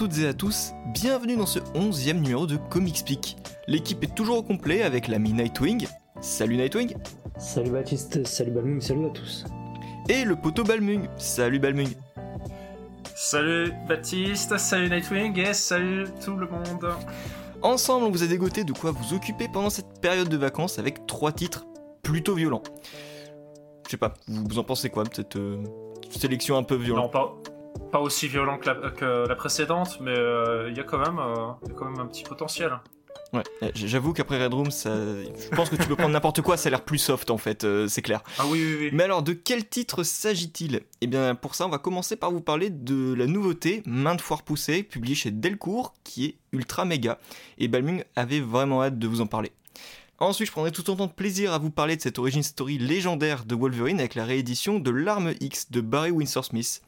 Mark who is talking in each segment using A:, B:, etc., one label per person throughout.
A: Toutes et à tous, bienvenue dans ce 11e numéro de Comicspeak. L'équipe est toujours au complet avec l'ami Nightwing. Salut Nightwing
B: Salut Baptiste, salut Balmung, salut à tous.
A: Et le poteau Balmung. Salut Balmung.
C: Salut Baptiste, salut Nightwing et salut tout le monde.
A: Ensemble, on vous a dégoté de quoi vous occuper pendant cette période de vacances avec trois titres plutôt violents. Je sais pas, vous en pensez quoi de cette euh, sélection un peu violente
C: Non, pas, pas aussi violent que la, que la précédente, mais euh, il y, a quand même, euh, y a quand même un petit potentiel.
A: Ouais, eh, j'avoue qu'après Red Room, ça... je pense que tu peux prendre n'importe quoi, ça a l'air plus soft en fait, euh, c'est clair.
C: Ah oui, oui, oui.
A: Mais alors, de quel titre s'agit-il? Eh bien, pour ça, on va commencer par vous parler de la nouveauté, maintes fois repoussée, publiée chez Delcourt, qui est ultra méga. Et Balmung avait vraiment hâte de vous en parler. Ensuite, je prendrai tout autant de plaisir à vous parler de cette origin story légendaire de Wolverine avec la réédition de L'Arme X de Barry Windsor Smith.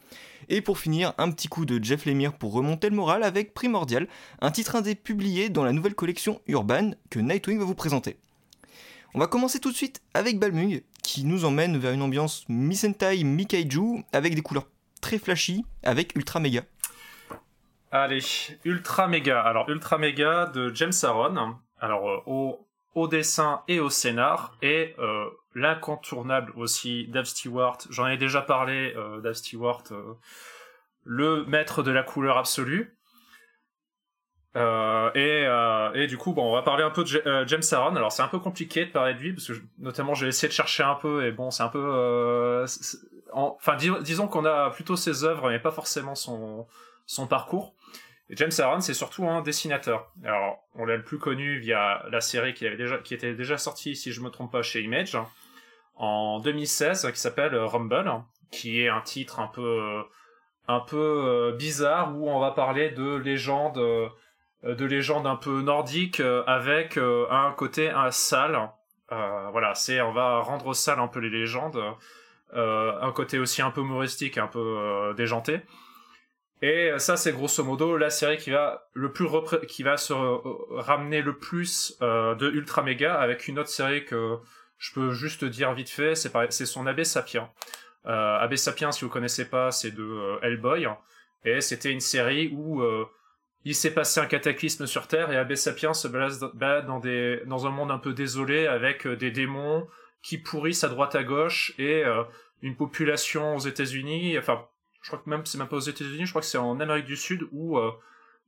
A: Et pour finir, un petit coup de Jeff Lemire pour remonter le moral avec Primordial, un titre indé publié dans la nouvelle collection Urban que Nightwing va vous présenter. On va commencer tout de suite avec Balmung, qui nous emmène vers une ambiance mi-sentai, mi-kaiju, avec des couleurs très flashy, avec Ultra Mega.
C: Allez, Ultra Mega. Alors, Ultra Mega de James Aaron. Alors, euh, au au dessin et au scénar, et euh, l'incontournable aussi Dave Stewart. J'en ai déjà parlé, euh, Dave Stewart, euh, le maître de la couleur absolue. Euh, et, et du coup, bon, on va parler un peu de James Aaron. Alors, c'est un peu compliqué de parler de lui parce que, notamment, j'ai essayé de chercher un peu et bon, c'est un peu, enfin, disons qu'on a plutôt ses œuvres, mais pas forcément son son parcours. James Aaron, c'est surtout un dessinateur. Alors, on l'a le plus connu via la série qui, était déjà sortie, si je me trompe pas, chez Image, en 2016, qui s'appelle Rumble, qui est un titre un peu, euh, bizarre où on va parler de légendes, euh, de un peu nordiques euh, avec un côté un sale. voilà, c'est, on va rendre sale un peu les légendes. un côté aussi un peu humoristique, un peu déjanté. Et ça, c'est grosso modo la série qui va le plus qui va se ramener le plus euh, de Ultra Mega avec une autre série que je peux juste dire vite fait, c'est c'est son Abbé Sapien. Euh, Abbé Sapien, si vous connaissez pas, c'est de euh, Hellboy et c'était une série où euh, il s'est passé un cataclysme sur Terre et Abbé Sapien se balade dans des dans un monde un peu désolé avec euh, des démons qui pourrissent à droite à gauche et une population aux États-Unis, enfin je crois que même c'est même pas aux États-Unis, je crois que c'est en Amérique du Sud où euh,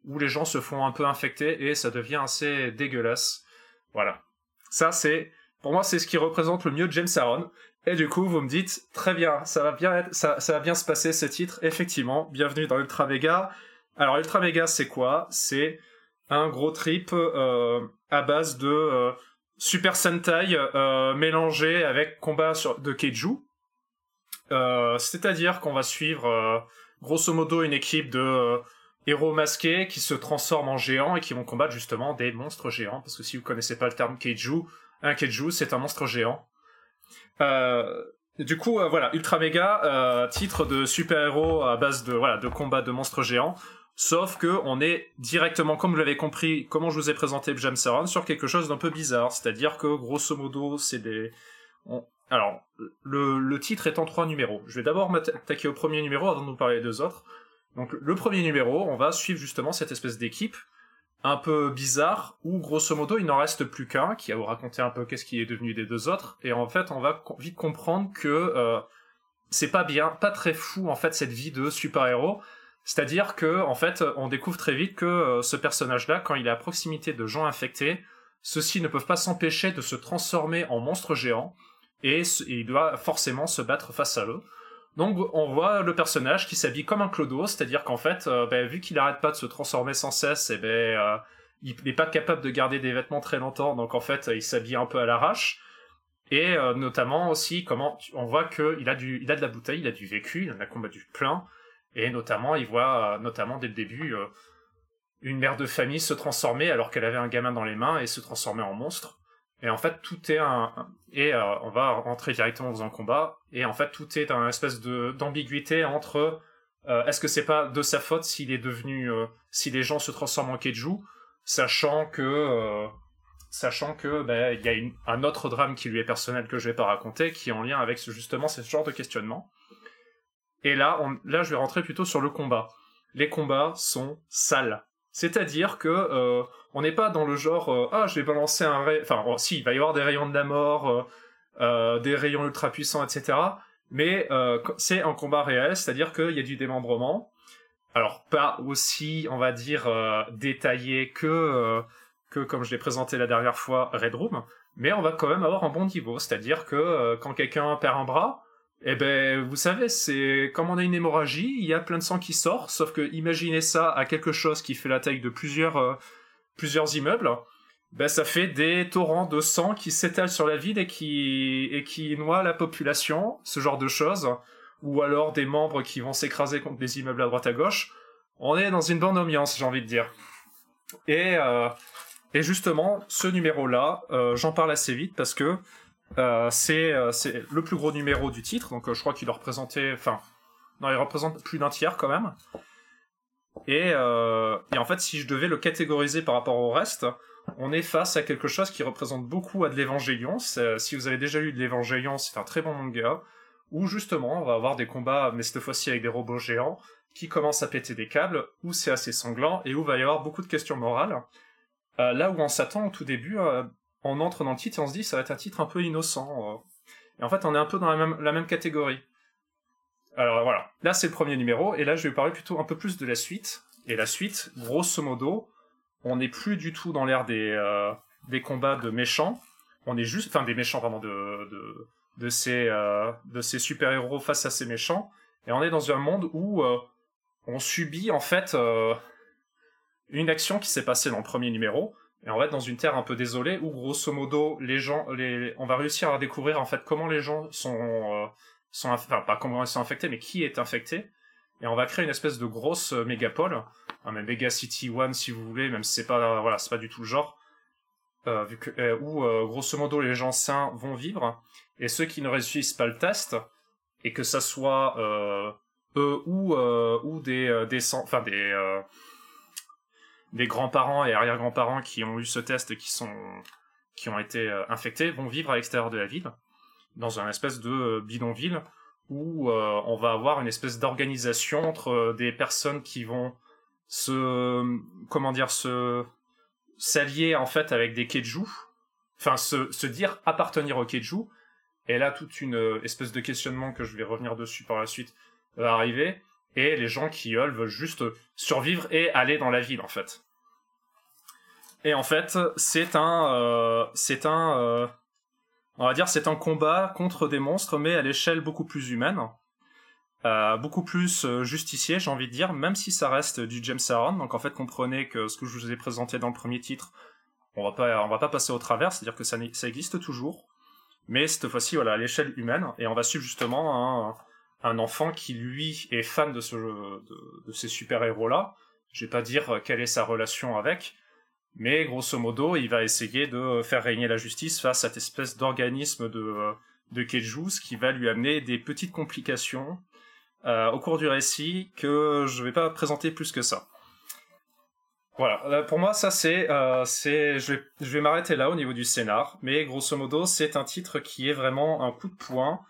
C: où les gens se font un peu infecter et ça devient assez dégueulasse. Voilà. Ça c'est pour moi c'est ce qui représente le mieux James Aaron. Et du coup, vous me dites très bien, ça va bien ça va bien se passer ce titre. Effectivement, bienvenue dans Ultra Mega. Alors Ultra Mega, c'est quoi? C'est un gros trip euh, à base de euh, Super Sentai euh, mélangé avec combat sur, de Keiju. Euh, c'est-à-dire qu'on va suivre euh, grosso modo une équipe de euh, héros masqués qui se transforment en géants et qui vont combattre justement des monstres géants. Parce que si vous connaissez pas le terme Keiju, un Keiju c'est un monstre géant. du coup, voilà, Ultra Mega, titre de super-héros à base de voilà de combat de monstres géants. Sauf que on est directement, comme vous l'avez compris, comment je vous ai présenté James Aaron, sur quelque chose d'un peu bizarre. C'est-à-dire que grosso modo, c'est des, alors, le, titre est en trois numéros. Je vais d'abord m'attaquer au premier numéro avant de nous parler des deux autres. Donc, le premier numéro, on va suivre justement cette espèce d'équipe un peu bizarre où, grosso modo, il n'en reste plus qu'un qui va vous raconter un peu qu'est-ce qui est devenu des deux autres. Et en fait, on va vite comprendre que euh, c'est pas bien, pas très fou en fait cette vie de super-héros. C'est-à-dire que, en fait, on découvre très vite que euh, ce personnage-là, quand il est à proximité de gens infectés, ceux-ci ne peuvent pas s'empêcher de se transformer en monstres géants et il doit forcément se battre face à eux. Donc on voit le personnage qui s'habille comme un clodo, c'est-à-dire qu'en fait, euh, ben, vu qu'il arrête pas de se transformer sans cesse, et eh ben euh, il n'est pas capable de garder des vêtements très longtemps, donc en fait il s'habille un peu à l'arrache. Et euh, notamment aussi comment on voit que il a il a de la bouteille, il a du vécu, il en a combattu plein, et notamment il voit notamment dès le début une mère de famille se transformer alors qu'elle avait un gamin dans les mains et se transformer en monstre. Et en fait, tout est un, et euh, on va rentrer directement dans un combat. Et en fait, tout est un espèce d'ambiguïté entre euh, est-ce que c'est pas de sa faute s'il est devenu, euh, si les gens se transforment en keiju, sachant que, sachant que ben il y a un autre drame qui lui est personnel que je vais pas raconter, qui est en lien avec justement ce genre de questionnement. Et là, je vais rentrer plutôt sur le combat. les combats sont sales. C'est-à-dire que euh, on n'est pas dans le genre euh, ah je vais balancer un ray... enfin oh, si il va y avoir des rayons de la mort, euh, des rayons ultra puissants, etc. Mais c'est un combat réel, c'est-à-dire qu'il y a du démembrement. Alors pas aussi on va dire détaillé que que comme je l'ai présenté la dernière fois Red Room, mais on va quand même avoir un bon niveau, c'est-à-dire que quand quelqu'un perd un bras, eh ben, vous savez, c'est comme on a une hémorragie, il y a plein de sang qui sort, sauf que imaginez ça à quelque chose qui fait la taille de plusieurs, euh, plusieurs immeubles, ben ça fait des torrents de sang qui s'étalent sur la ville et qui, et qui noient la population, ce genre de choses, ou alors des membres qui vont s'écraser contre des immeubles à droite à gauche. On est dans une bonne ambiance, j'ai envie de dire. Et, euh, et justement, ce numéro-là, euh, j'en parle assez vite parce que euh, euh, c'est le plus gros numéro du titre, donc euh, je crois qu'il doit représenter, enfin, non, il représente plus d'un tiers quand même. Et, et, en fait, si je devais le catégoriser par rapport au reste, on est face à quelque chose qui représente beaucoup à de l'Evangélion. Si vous avez déjà lu de l'Evangélion, c'est un très bon manga, où justement, on va avoir des combats, mais cette fois-ci avec des robots géants, qui commencent à péter des câbles, où c'est assez sanglant, et où il va y avoir beaucoup de questions morales. là où on s'attend au tout début on entre dans le titre et on se dit ça va être un titre un peu innocent. Euh. Et en fait, on est un peu dans la même, catégorie. Alors voilà, là c'est le premier numéro, et là je vais parler plutôt un peu plus de la suite. Et la suite, grosso modo, on n'est plus du tout dans l'ère des, euh, des combats de méchants. On est juste, enfin des méchants de, de, de ces, euh, de ces super-héros face à ces méchants. Et on est dans un monde où on subit en fait une action qui s'est passée dans le premier numéro, et on va être dans une terre un peu désolée où, grosso modo, les gens, on va réussir à découvrir en fait comment les gens sont, euh, enfin pas comment ils sont infectés, mais qui est infecté. Et on va créer une espèce de grosse euh, mégapole, un Mega City One si vous voulez, même si c'est pas, voilà, c'est pas du tout le genre, euh, vu que, où grosso modo les gens sains vont vivre et ceux qui ne réussissent pas le test et que ça soit eux ou ou des des, enfin des des grands-parents et arrière-grands-parents qui ont eu ce test qui sont qui ont été euh, infectés vont vivre à l'extérieur de la ville dans un espèce de euh, bidonville où euh, on va avoir une espèce d'organisation entre des personnes qui vont se comment dire se s'allier en fait avec des keiju enfin se, se dire appartenir aux keiju et là toute une espèce de questionnement que je vais revenir dessus par la suite va arriver et les gens qui eux veulent juste survivre et aller dans la ville en fait. Et en fait, c'est un, euh, c'est un, euh, on va dire, c'est un combat contre des monstres, mais à l'échelle beaucoup plus humaine, euh, beaucoup plus justicier, j'ai envie de dire, même si ça reste du James Aaron. Donc en fait, comprenez que ce que je vous ai présenté dans le premier titre, on va pas, on va pas passer au travers, c'est-à-dire que ça, ça existe toujours, mais cette fois-ci, voilà, à l'échelle humaine, et on va suivre justement un enfant qui lui est fan de de, ces super héros là. Je vais pas dire quelle est sa relation avec, mais grosso modo, il va essayer de faire régner la justice face à cette espèce d'organisme de de Kejus qui va lui amener des petites complications euh, au cours du récit que je vais pas présenter plus que ça. Voilà, euh, pour moi ça c'est euh, je vais je vais m'arrêter là au niveau du scénar, mais grosso modo c'est un titre qui est vraiment un coup de poing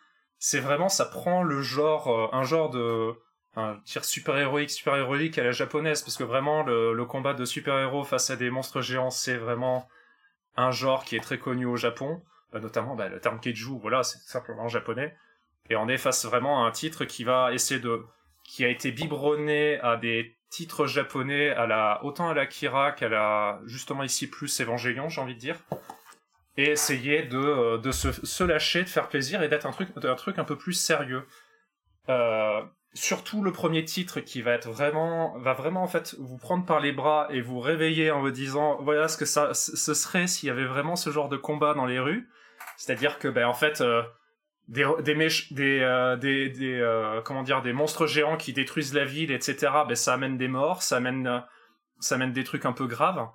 C: c'est vraiment, ça prend le genre, euh, un genre de, un tir super héroïque, super héroïque à la japonaise, parce que vraiment le, combat de super héros face à des monstres géants, c'est vraiment un genre qui est très connu au Japon, euh, notamment bah, le terme keiju, voilà, c'est simplement japonais. Et on est face vraiment à un titre qui va essayer de, qui a été biberonné à des titres japonais, à la, autant à la Kira qu'à la, justement ici plus Evangelion, j'ai envie de dire et essayer de, euh, de se, se, lâcher, de faire plaisir et d'être un truc, un truc un peu plus sérieux. Euh, surtout le premier titre qui va être vraiment, vous prendre par les bras et vous réveiller en vous disant voilà ce que ça, ce serait s'il y avait vraiment ce genre de combat dans les rues. C'est-à-dire que ben en fait euh, des des, des, euh, euh, des monstres géants qui détruisent la ville etc. Ben ça amène des morts, ça amène des trucs un peu graves.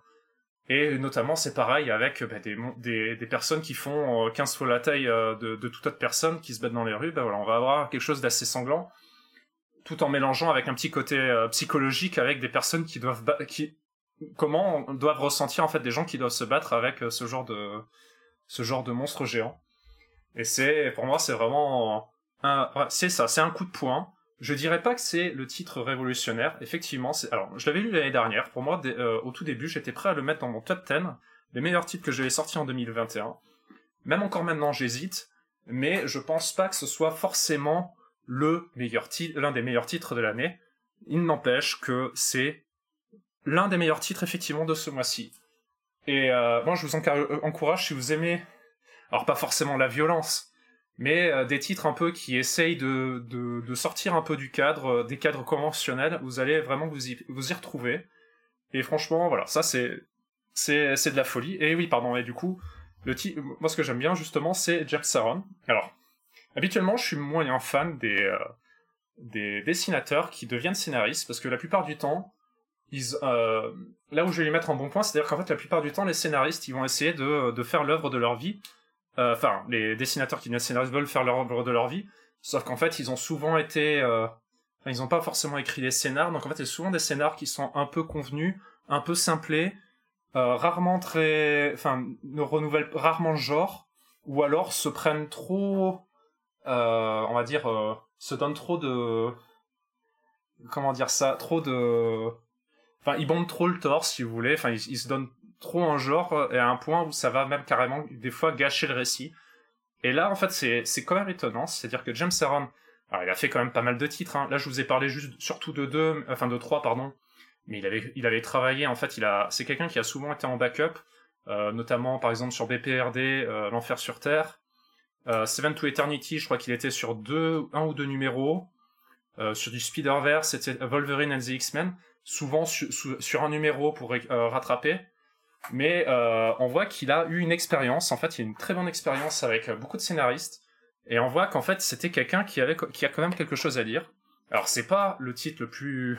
C: Et notamment, c'est pareil avec bah, des, personnes qui font 15 euh, fois la taille de, de toute autre personne qui se battent dans les rues. Bah, voilà, on va avoir quelque chose d'assez sanglant, tout en mélangeant avec un petit côté euh, psychologique avec des personnes qui doivent qui comment doivent ressentir en fait des gens qui doivent se battre avec ce genre de ce genre de monstre géant. Et c'est pour moi c'est vraiment c'est ça, c'est un coup de poing. Je dirais pas que c'est le titre révolutionnaire. Effectivement, c'est. Alors, je l'avais lu l'année dernière. Pour moi, euh, au tout début, j'étais prêt à le mettre dans mon top 10 les meilleurs titres que j'avais sortis en 2021. Même encore maintenant, j'hésite, mais je pense pas que ce soit forcément le meilleur titre, l'un des meilleurs titres de l'année. Il n'empêche que c'est l'un des meilleurs titres effectivement de ce mois-ci. Et euh, moi, je vous euh, encourage si vous aimez, alors pas forcément la violence, mais euh, des titres un peu qui essayent de, de, sortir un peu du cadre, des cadres conventionnels. Vous allez vraiment vous y, vous y retrouver. Et franchement, voilà, ça c'est c'est de la folie. Et oui, pardon. Et du coup, le titre, moi ce que j'aime bien justement, c'est Jack Saron. Alors, habituellement, je suis moyen fan des des dessinateurs qui deviennent scénaristes parce que la plupart du temps, euh, là où je vais les mettre en bon point, c'est-à-dire qu'en fait, la plupart du temps, les scénaristes, ils vont essayer de, de faire l'œuvre de leur vie. Euh, enfin, les dessinateurs qui deviennent scénaristes veulent faire l'œuvre de leur vie, sauf qu'en fait, ils ont souvent été, euh, ils n'ont pas forcément écrit des scénars, donc en fait, c'est souvent des scénars qui sont un peu convenus, un peu simplés, euh, rarement très, enfin, ne renouvellent rarement le genre, ou alors se prennent trop, euh, on va dire, euh, se donnent trop de, comment dire ça, trop de Enfin, ils bombent trop le torse, si vous voulez. Enfin, ils, se donnent trop en genre euh, et à un point où ça va même carrément des fois gâcher le récit. Et là, en fait, c'est c'est quand même étonnant. C'est-à-dire que James Aaron, alors il a fait quand même pas mal de titres. Hein. Là, je vous ai parlé juste surtout de deux, enfin de trois, pardon. Mais il avait il avait travaillé. En fait, il a c'est quelqu'un qui a souvent été en backup, euh, notamment par exemple sur BPRD, euh, L'enfer sur terre. Euh, Seven to Eternity, je crois qu'il était sur deux, un ou deux numéros. Euh, sur du Spider-Verse, c'était Wolverine and the X-Men souvent sur un numéro pour euh, rattraper. Mais on voit qu'il a eu une expérience. En fait, il a une très bonne expérience avec beaucoup de scénaristes. Et on voit qu'en fait, c'était quelqu'un qui avait, qui a quand même quelque chose à dire. Alors, c'est pas le titre le plus,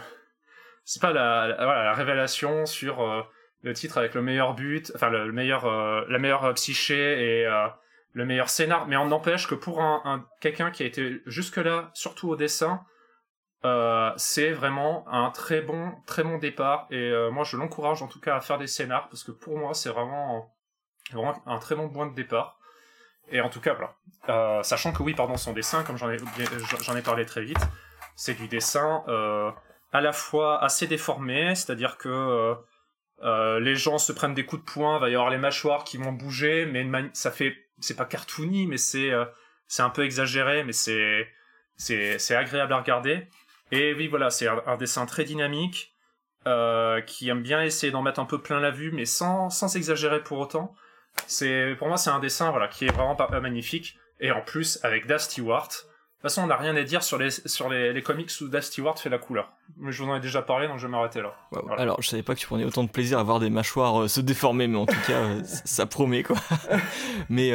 C: c'est pas la, la, révélation sur le titre avec le meilleur but, enfin le, meilleur, la meilleure psyché et le meilleur scénar. Mais on n'empêche que pour un, un quelqu'un qui a été jusque là, surtout au dessin, euh, c'est vraiment un très bon, très bon départ. Et euh, moi, je l'encourage en tout cas à faire des scénars parce que pour moi, c'est vraiment, vraiment un très bon point de départ. Et en tout cas, voilà. Euh, sachant que oui, pardon, son dessin, comme j'en ai, j'en ai parlé très vite, c'est du dessin à la fois assez déformé, c'est-à-dire que les gens se prennent des coups de poing, va y avoir les mâchoires qui vont bouger, mais ça fait, c'est pas cartoony, mais c'est, c'est un peu exagéré, mais c'est, agréable à regarder. Et oui, voilà, c'est un, dessin très dynamique, euh, qui aime bien essayer d'en mettre un peu plein la vue, mais sans, sans exagérer pour autant. C'est, pour moi, c'est un dessin, voilà, qui est vraiment euh, magnifique. Et en plus, avec Das Stewart. De toute façon, on n'a rien à dire sur les, sur les, les comics où Das Stewart fait la couleur. Mais je vous en ai déjà parlé, donc je vais m'arrêter là.
A: Alors, je savais pas que tu prenais autant de plaisir à voir des mâchoires euh, se déformer, mais en tout cas, ça promet, quoi. mais,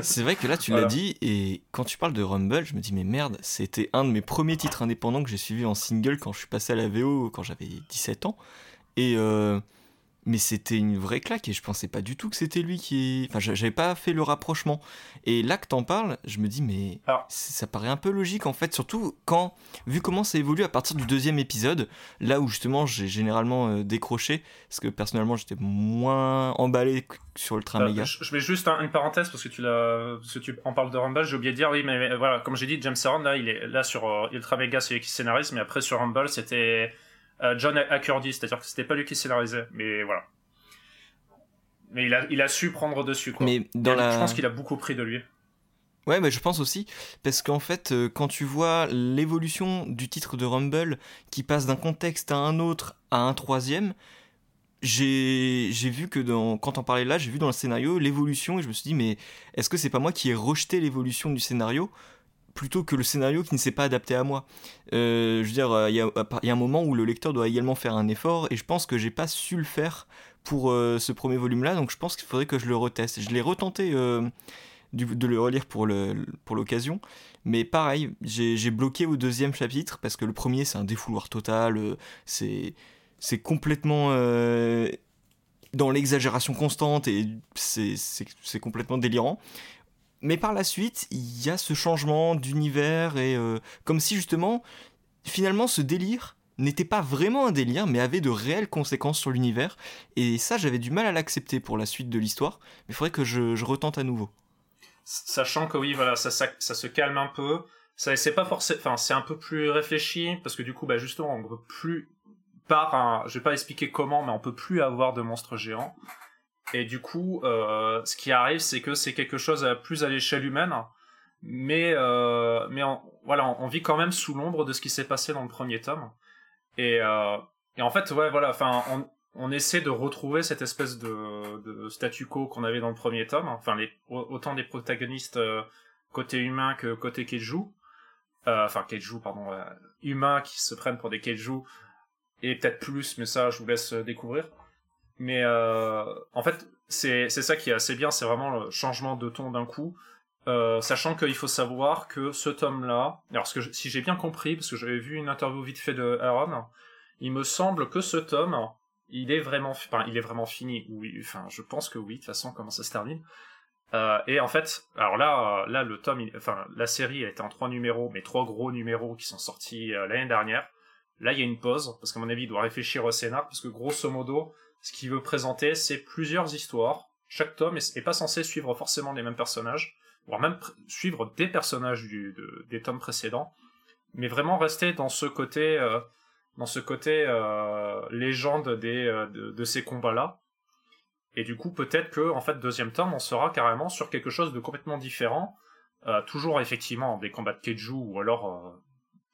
A: c'est vrai que là, tu l'as dit, et quand tu parles de Rumble, je me dis, mais merde, c'était un de mes premiers titres indépendants que j'ai suivi en single quand je suis passé à la VO quand j'avais 17 ans. Et, euh, mais c'était une vraie claque et je pensais pas du tout que c'était lui qui. Enfin, j'avais pas fait le rapprochement. Et là que t'en parles, je me dis, mais ça paraît un peu logique en fait, surtout quand, vu comment ça évolue à partir du deuxième épisode, là où justement j'ai généralement euh, décroché, parce que personnellement j'étais moins emballé sur Ultra Mega.
C: Je, mets juste une parenthèse parce que tu l'as, parce que tu en parles de Rumble, j'ai oublié de dire, oui, mais, voilà, comme j'ai dit, James Aaron là, il est là sur euh, Ultra Mega, c'est lui qui scénarise, mais après sur Rumble, c'était euh, John Accordy, c'est-à-dire que c'était pas lui qui scénarisait, mais voilà. Mais il a, il a su prendre dessus, quoi. Mais dans la... Je pense qu'il a beaucoup pris de lui.
A: Ouais, mais je pense aussi, parce qu'en fait, euh, quand tu vois l'évolution du titre de Rumble qui passe d'un contexte à un autre à un troisième, j'ai vu que dans, quand on parlait là, j'ai vu dans le scénario l'évolution et je me suis dit, mais est-ce que c'est pas moi qui ai rejeté l'évolution du scénario plutôt que le scénario qui ne s'est pas adapté à moi. Euh, je veux dire, il y, a un moment où le lecteur doit également faire un effort, et je pense que j'ai pas su le faire pour euh, ce premier volume-là, donc je pense qu'il faudrait que je le reteste. Je l'ai retenté euh, de le relire pour l'occasion, pour mais pareil, j'ai bloqué au deuxième chapitre, parce que le premier c'est un défouloir total, c'est complètement dans l'exagération constante, et c'est complètement délirant mais par la suite, il y a ce changement d'univers et euh, comme si justement, finalement, ce délire n'était pas vraiment un délire, mais avait de réelles conséquences sur l'univers. Et ça, j'avais du mal à l'accepter pour la suite de l'histoire. Mais il faudrait que je, retente à nouveau.
C: Sachant que oui, voilà, ça, se calme un peu. ça c'est pas forcément, c'est un peu plus réfléchi parce que du coup, bah justement, on peut plus par un, je vais pas expliquer comment, mais on peut plus avoir de monstres géants. Et du coup, euh, ce qui arrive, c'est que c'est quelque chose à plus à l'échelle humaine, mais euh, mais voilà, on, vit quand même sous l'ombre de ce qui s'est passé dans le premier tome. Et, euh, et en fait, ouais, voilà, enfin, on, on essaie de retrouver cette espèce de, statu quo qu'on avait dans le premier tome, enfin autant des protagonistes côté humain que côté keiju, enfin keiju pardon, humains qui se prennent pour des keiju et peut-être plus, mais ça je vous laisse découvrir. Mais en fait c'est ça qui est assez bien, c'est vraiment le changement de ton d'un coup. sachant qu'il faut savoir que ce tome-là, alors que si j'ai bien compris, parce que j'avais vu une interview vite fait de Aaron, il me semble que ce tome, il est vraiment, enfin, il est vraiment fini. Oui, enfin, je pense que oui. De toute façon, comment ça se termine. Euh, et en fait, alors là, là, le tome, enfin, la série, elle était en trois numéros, mais trois gros numéros qui sont sortis euh, l'année dernière. Là, il y a une pause parce qu'à mon avis, il doit réfléchir au scénar parce que grosso modo, ce qu'il veut présenter, c'est plusieurs histoires. Chaque tome est, pas censé suivre forcément les mêmes personnages, voire même suivre des personnages des tomes précédents, mais vraiment rester dans ce côté. Euh, dans ce côté euh, légende des, euh, de, ces combats-là. Et du coup, peut-être que, en fait, deuxième tome, on sera carrément sur quelque chose de complètement différent. Toujours, effectivement, des combats de Keiju ou alors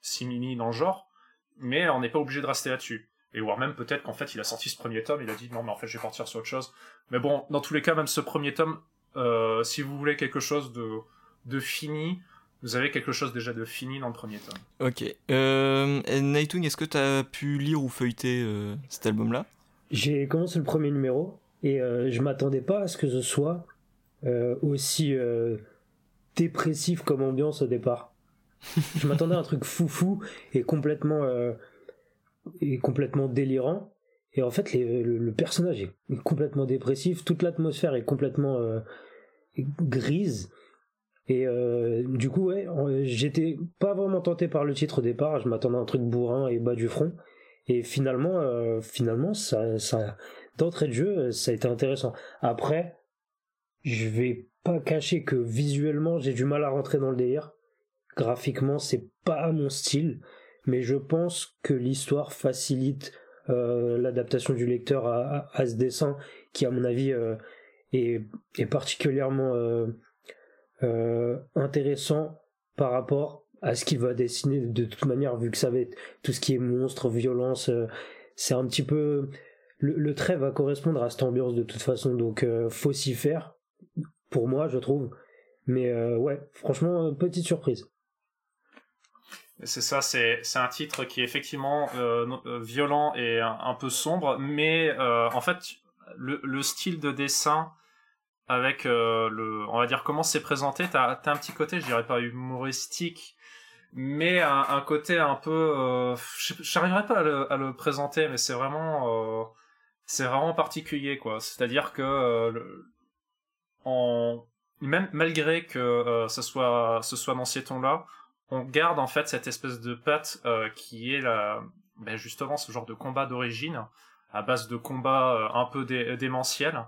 C: simili dans le genre. Mais on n'est pas obligé de rester là-dessus. Et voire même peut-être qu'en fait, il a sorti ce premier tome, il a dit non, mais en fait, je vais partir sur autre chose. Mais bon, dans tous les cas, même ce premier tome, si vous voulez quelque chose de, de fini, vous avez quelque chose déjà de fini dans le premier tome.
A: Ok. Euh, est-ce que tu as pu lire ou feuilleter euh, cet album-là?
B: J'ai commencé le premier numéro et euh, je m'attendais pas à ce que ce soit euh, aussi dépressif comme ambiance au départ. je m'attendais à un truc foufou et complètement, et complètement délirant. Et en fait, le, personnage est complètement dépressif, toute l'atmosphère est complètement grise. Et euh, du coup, ouais, j'étais pas vraiment tenté par le titre au départ. Je m'attendais à un truc bourrin et bas du front. Et finalement, euh, finalement, ça, ça, d'entrée de jeu, ça a été intéressant. Après, je vais pas cacher que visuellement, j'ai du mal à rentrer dans le délire. Graphiquement, c'est pas mon style, mais je pense que l'histoire facilite euh, l'adaptation du lecteur à, à, ce dessin, qui à mon avis euh, est, est, particulièrement euh, euh, intéressant par rapport à ce qu'il va dessiner de toute manière vu que ça va être tout ce qui est monstre violence euh, c'est un petit peu le, trait va correspondre à cette ambiance de toute façon donc euh, faut s'y faire pour moi je trouve. Mais ouais franchement petite surprise
C: c'est ça, c'est un titre qui est effectivement violent et un, peu sombre, mais en fait le, le, style de dessin avec euh, le, on va dire comment c'est présenté. T'as as un petit côté, je dirais pas humoristique, mais un, côté un peu, euh, j'arriverai pas à le, présenter, mais c'est vraiment, euh, c'est vraiment particulier quoi. C'est-à-dire que euh, en, même malgré que euh, ce soit, ce soit dans ces tons-là, on garde en fait cette espèce de patte qui est la, ben justement ce genre de combat d'origine à base de combat un peu dé démentiel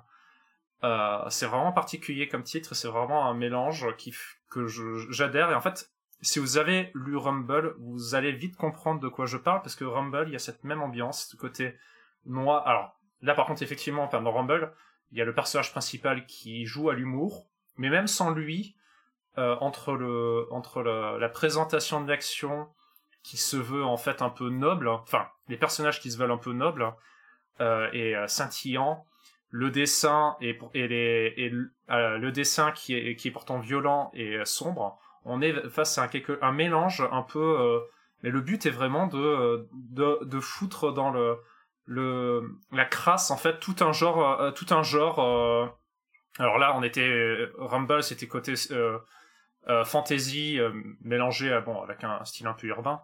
C: euh, c'est vraiment particulier comme titre, c'est vraiment un mélange qui, que j'adhère. Et en fait, si vous avez lu Rumble, vous allez vite comprendre de quoi je parle, parce que Rumble, il y a cette même ambiance, ce côté noir. Alors, là par contre, effectivement, enfin, dans Rumble, il y a le personnage principal qui joue à l'humour, mais même sans lui, euh, entre, le, entre la présentation de l'action qui se veut en fait un peu noble, enfin, les personnages qui se veulent un peu nobles euh, et euh, scintillants, le dessin et, et, les, et le dessin qui est, qui est pourtant violent et sombre, on est face à un, quelque, un mélange un peu. Mais le but est vraiment de, de, de foutre dans le, le, la crasse en fait tout un genre, tout un genre. alors là, on était Rumble, c'était côté fantasy mélangé bon avec un style un peu urbain.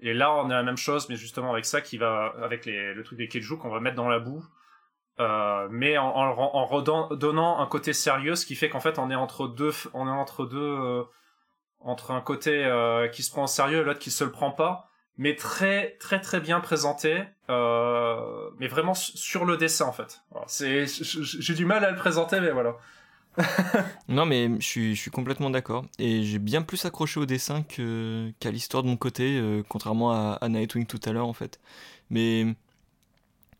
C: Et là, on a la même chose, mais justement avec ça qui va avec le truc des keiju qu'on va mettre dans la boue euh, mais en, redonnant un côté sérieux, ce qui fait qu'en fait on est entre deux, on est entre deux, euh, entre un côté euh, qui se prend au sérieux et l'autre qui se le prend pas, mais très très très bien présenté, mais vraiment sur le dessin en fait. c'est, j'ai du mal à le présenter, mais voilà.
A: non, mais je suis, complètement d'accord. Et j'ai bien plus accroché au dessin qu'à l'histoire de mon côté, euh, contrairement à, Nightwing tout à l'heure, en fait. Mais.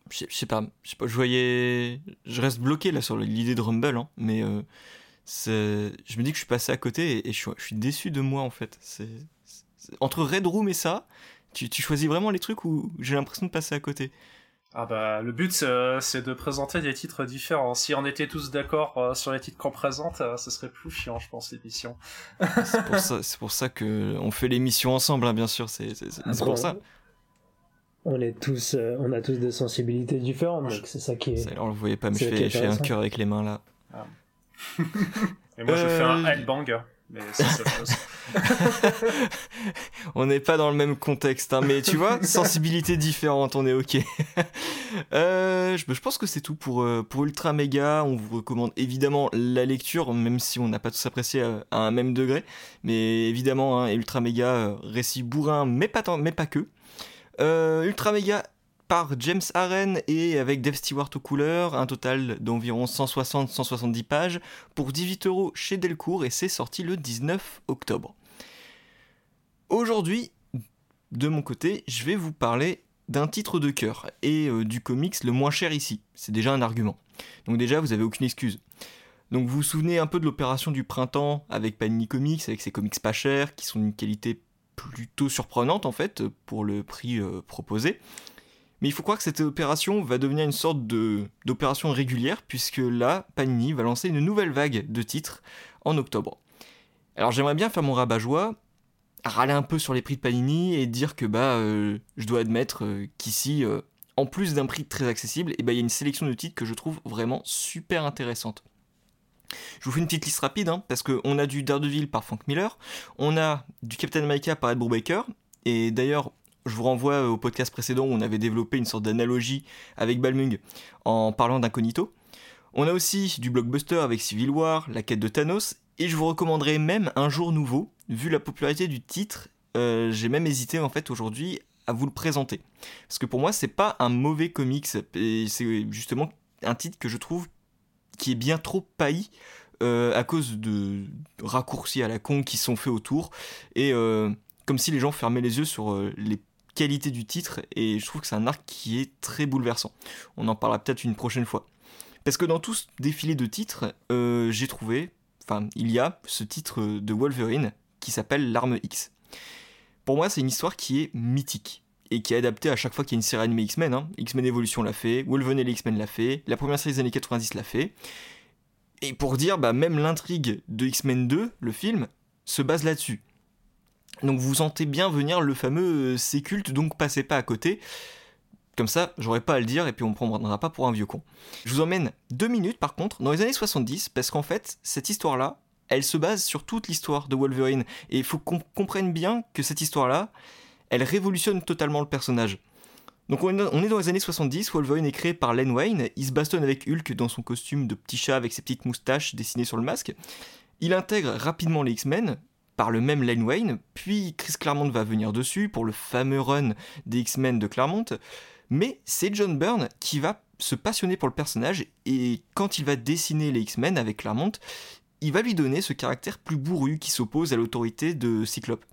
A: Je sais pas, je pas, voyais. Je reste bloqué là sur l'idée de Rumble, hein, mais euh, je me dis que je suis passé à côté et, je, suis, déçu de moi, en fait. C'est Entre Red Room et ça, tu, tu choisis vraiment les trucs où j'ai l'impression de passer à côté.
C: Ah bah le but c'est de présenter des titres différents. Si on était tous d'accord euh, sur les titres qu'on présente, euh, ce serait plus chiant, je pense, l'émission.
A: c'est pour ça, c'est pour ça que on fait l'émission ensemble, hein, bien sûr. C'est pour ça.
B: On est tous, euh, on a tous des sensibilités différentes, donc c'est ça qui est.
A: Alors, vous voyez pas, mais je fais, un cœur avec les mains là. Ah.
C: Et moi je fais un headbang mais
A: on n'est pas dans le même contexte, hein, mais tu vois, sensibilité différente, on est ok. Euh, je, pense que c'est tout pour, euh, pour Ultra Mega. On vous recommande évidemment la lecture, même si on n'a pas tous apprécié à, un même degré. Mais évidemment, hein, Ultra Mega, euh, récit bourrin, mais pas, tant, mais pas que. Ultra Mega par James Aren et avec Dave Stewart aux couleurs, un total d'environ 160-170 pages pour 18 euros chez Delcourt et c'est sorti le 19 octobre. Aujourd'hui, de mon côté, je vais vous parler d'un titre de cœur et euh, du comics le moins cher ici. C'est déjà un argument. Donc déjà, vous avez aucune excuse. Donc vous vous souvenez un peu de l'opération du printemps avec Panini Comics, avec ses comics pas chers, qui sont d'une qualité plutôt surprenante en fait pour le prix euh, proposé. Mais il faut croire que cette opération va devenir une sorte d'opération régulière, puisque là, Panini va lancer une nouvelle vague de titres en octobre. Alors j'aimerais bien faire mon rabat-joie, râler un peu sur les prix de Panini et dire que bah euh, je dois admettre euh, qu'ici, euh, en plus d'un prix très accessible, eh bah, il y a une sélection de titres que je trouve vraiment super intéressante. Je vous fais une petite liste rapide, hein, parce qu'on a du Daredevil par Frank Miller, on a du Captain America par Ed Brubaker, et d'ailleurs, je vous renvoie au podcast précédent où on avait développé une sorte d'analogie avec Balmung en parlant d'incognito. On a aussi du blockbuster avec Civil War, la quête de Thanos, et je vous recommanderais même Un jour nouveau, vu la popularité du titre, euh, j'ai même hésité en fait aujourd'hui à vous le présenter. Parce que pour moi c'est pas un mauvais comics, c'est justement un titre que je trouve qui est bien trop pailli euh, à cause de raccourcis à la con qui sont faits autour, et euh, comme si les gens fermaient les yeux sur les qualité du titre et je trouve que c'est un arc qui est très bouleversant. On en parlera peut-être une prochaine fois. Parce que dans tout ce défilé de titres, euh, j'ai trouvé, enfin il y a ce titre de Wolverine qui s'appelle L'arme X. Pour moi c'est une histoire qui est mythique et qui est adaptée à chaque fois qu'il y a une série animée X-Men. Hein. X-Men Evolution l'a fait, Wolverine et les X-Men l'a fait, la première série des années 90 l'a fait. Et pour dire, bah, même l'intrigue de X-Men 2, le film, se base là-dessus. Donc vous sentez bien venir le fameux euh, c'est culte, donc passez pas à côté. Comme ça, j'aurais pas à le dire et puis on me prendra pas pour un vieux con. Je vous emmène deux minutes par contre dans les années 70 parce qu'en fait, cette histoire-là, elle se base sur toute l'histoire de Wolverine. Et il faut qu'on comprenne bien que cette histoire-là, elle révolutionne totalement le personnage. Donc on est dans les années 70, Wolverine est créé par Len Wayne, il se bastonne avec Hulk dans son costume de petit chat avec ses petites moustaches dessinées sur le masque. Il intègre rapidement les X-Men, par le même Len Wayne, puis Chris Claremont va venir dessus pour le fameux run des X-Men de Claremont, mais c'est John Byrne qui va se passionner pour le personnage et quand il va dessiner les X-Men avec Claremont, il va lui donner ce caractère plus bourru qui s'oppose à l'autorité de Cyclope.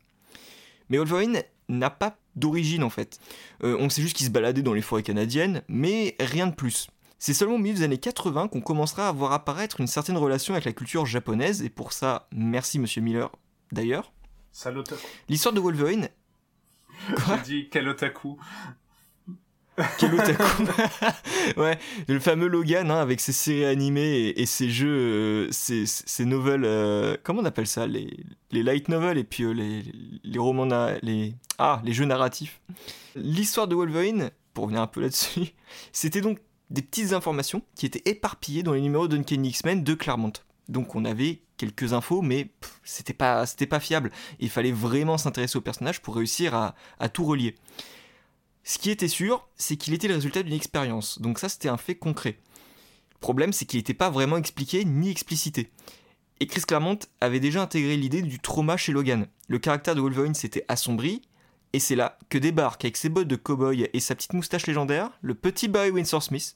A: Mais Wolverine n'a pas d'origine en fait. Euh, on sait juste qu'il se baladait dans les forêts canadiennes, mais rien de plus. C'est seulement au milieu des années 80 qu'on commencera à voir apparaître une certaine relation avec la culture japonaise, et pour ça, merci Monsieur Miller d'ailleurs. L'histoire de Wolverine.
C: J'ai dit quel otaku.
A: Quel otaku. ouais, le fameux Logan hein, avec ses séries animées et, ses jeux, euh, ses, novels. Euh, comment on appelle ça les, light novels et puis euh, les, les romans. Les, ah, les jeux narratifs. L'histoire de Wolverine, pour revenir un peu là-dessus, c'était donc des petites informations qui étaient éparpillées dans les numéros d'Uncanny X-Men de Claremont. Donc on avait quelques infos, mais c'était pas, c'était pas fiable. Il fallait vraiment s'intéresser au personnage pour réussir à, tout relier. Ce qui était sûr, c'est qu'il était le résultat d'une expérience. Donc ça, c'était un fait concret. Le problème, c'est qu'il n'était pas vraiment expliqué ni explicité. Et Chris Claremont avait déjà intégré l'idée du trauma chez Logan. Le caractère de Wolverine s'était assombri, et c'est là que débarque avec ses bottes de cow-boy et sa petite moustache légendaire, le petit Barry Windsor Smith,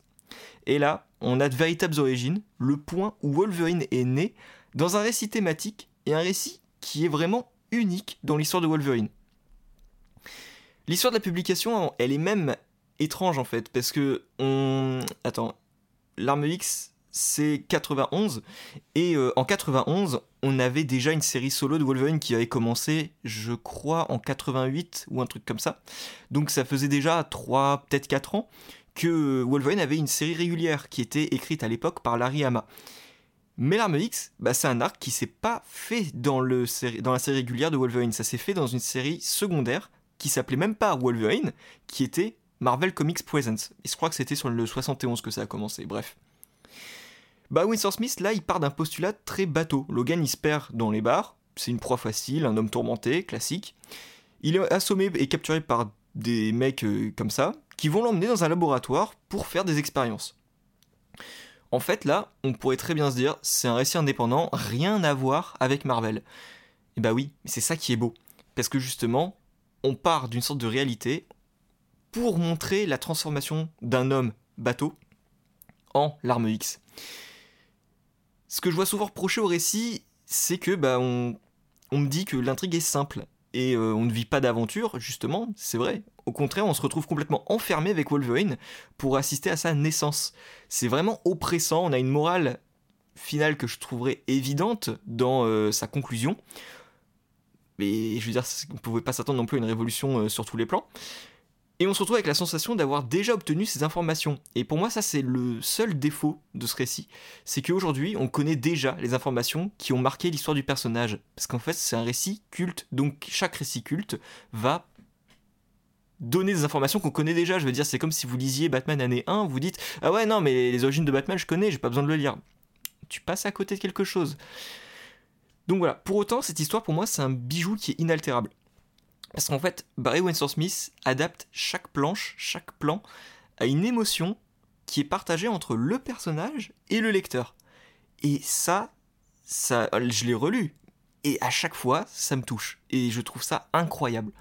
A: Et là, on a de véritables origines, le point où Wolverine est né, dans un récit thématique et un récit qui est vraiment unique dans l'histoire de Wolverine. L'histoire de la publication, elle est même étrange en fait, parce que on... Attends, l'arme X, c'est 91, et euh, en 91, on avait déjà une série solo de Wolverine qui avait commencé, je crois, en 88 ou un truc comme ça. Donc ça faisait déjà 3, peut-être 4 ans que Wolverine avait une série régulière qui était écrite à l'époque par Larry Hama. Mais l'arme X, bah, c'est un arc qui s'est pas fait dans, la série régulière de Wolverine, ça s'est fait dans une série secondaire qui s'appelait même pas Wolverine, qui était Marvel Comics Presents. Et je crois que c'était sur le 71 que ça a commencé, bref. Bah Smith, là, il part d'un postulat très bateau. Logan, il se perd dans les bars, c'est une proie facile, un homme tourmenté, classique. Il est assommé et capturé par des mecs euh, comme ça, qui vont l'emmener dans un laboratoire pour faire des expériences. En fait, là, on pourrait très bien se dire, c'est un récit indépendant, rien à voir avec Marvel. Et bah oui, c'est ça qui est beau. Parce que justement, on part d'une sorte de réalité pour montrer la transformation d'un homme bateau en l'arme X. Ce que je vois souvent reprocher au récit, c'est que bah on me dit que l'intrigue est simple et euh, on ne vit pas d'aventure, justement, c'est vrai. Au contraire, on se retrouve complètement enfermé avec Wolverine pour assister à sa naissance. C'est vraiment oppressant, on a une morale finale que je trouverais évidente dans euh, sa conclusion. Mais je veux dire, on ne pouvait pas s'attendre non plus à une révolution euh, sur tous les plans. Et on se retrouve avec la sensation d'avoir déjà obtenu ces informations. Et pour moi, ça, c'est le seul défaut de ce récit. C'est qu'aujourd'hui, on connaît déjà les informations qui ont marqué l'histoire du personnage. Parce qu'en fait, c'est un récit culte. Donc, chaque récit culte va donner des informations qu'on connaît déjà. Je veux dire, c'est comme si vous lisiez Batman année 1, vous dites Ah ouais, non, mais les origines de Batman, je connais, j'ai pas besoin de le lire. Tu passes à côté de quelque chose. Donc voilà, pour autant, cette histoire, pour moi, c'est un bijou qui est inaltérable. Parce qu'en fait, Barry Winsor Smith adapte chaque planche, chaque plan, à une émotion qui est partagée entre le personnage et le lecteur. Et ça, ça je l'ai relu. Et à chaque fois, ça me touche. Et je trouve ça incroyable.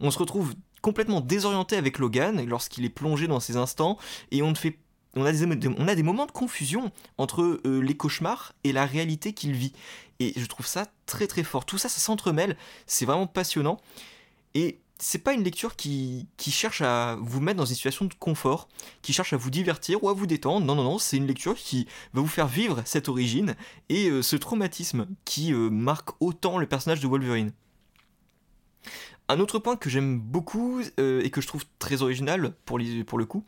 A: On se retrouve complètement désorienté avec Logan lorsqu'il est plongé dans ces instants. Et on, fait, on, a, des, on a des moments de confusion entre euh, les cauchemars et la réalité qu'il vit. Et je trouve ça très très fort. Tout ça, ça s'entremêle. C'est vraiment passionnant. Et c'est pas une lecture qui, cherche à vous mettre dans une situation de confort, qui cherche à vous divertir ou à vous détendre. Non, non, non, c'est une lecture qui va vous faire vivre cette origine et euh, ce traumatisme qui euh, marque autant le personnage de Wolverine. Un autre point que j'aime beaucoup euh, et que je trouve très original pour, pour le coup,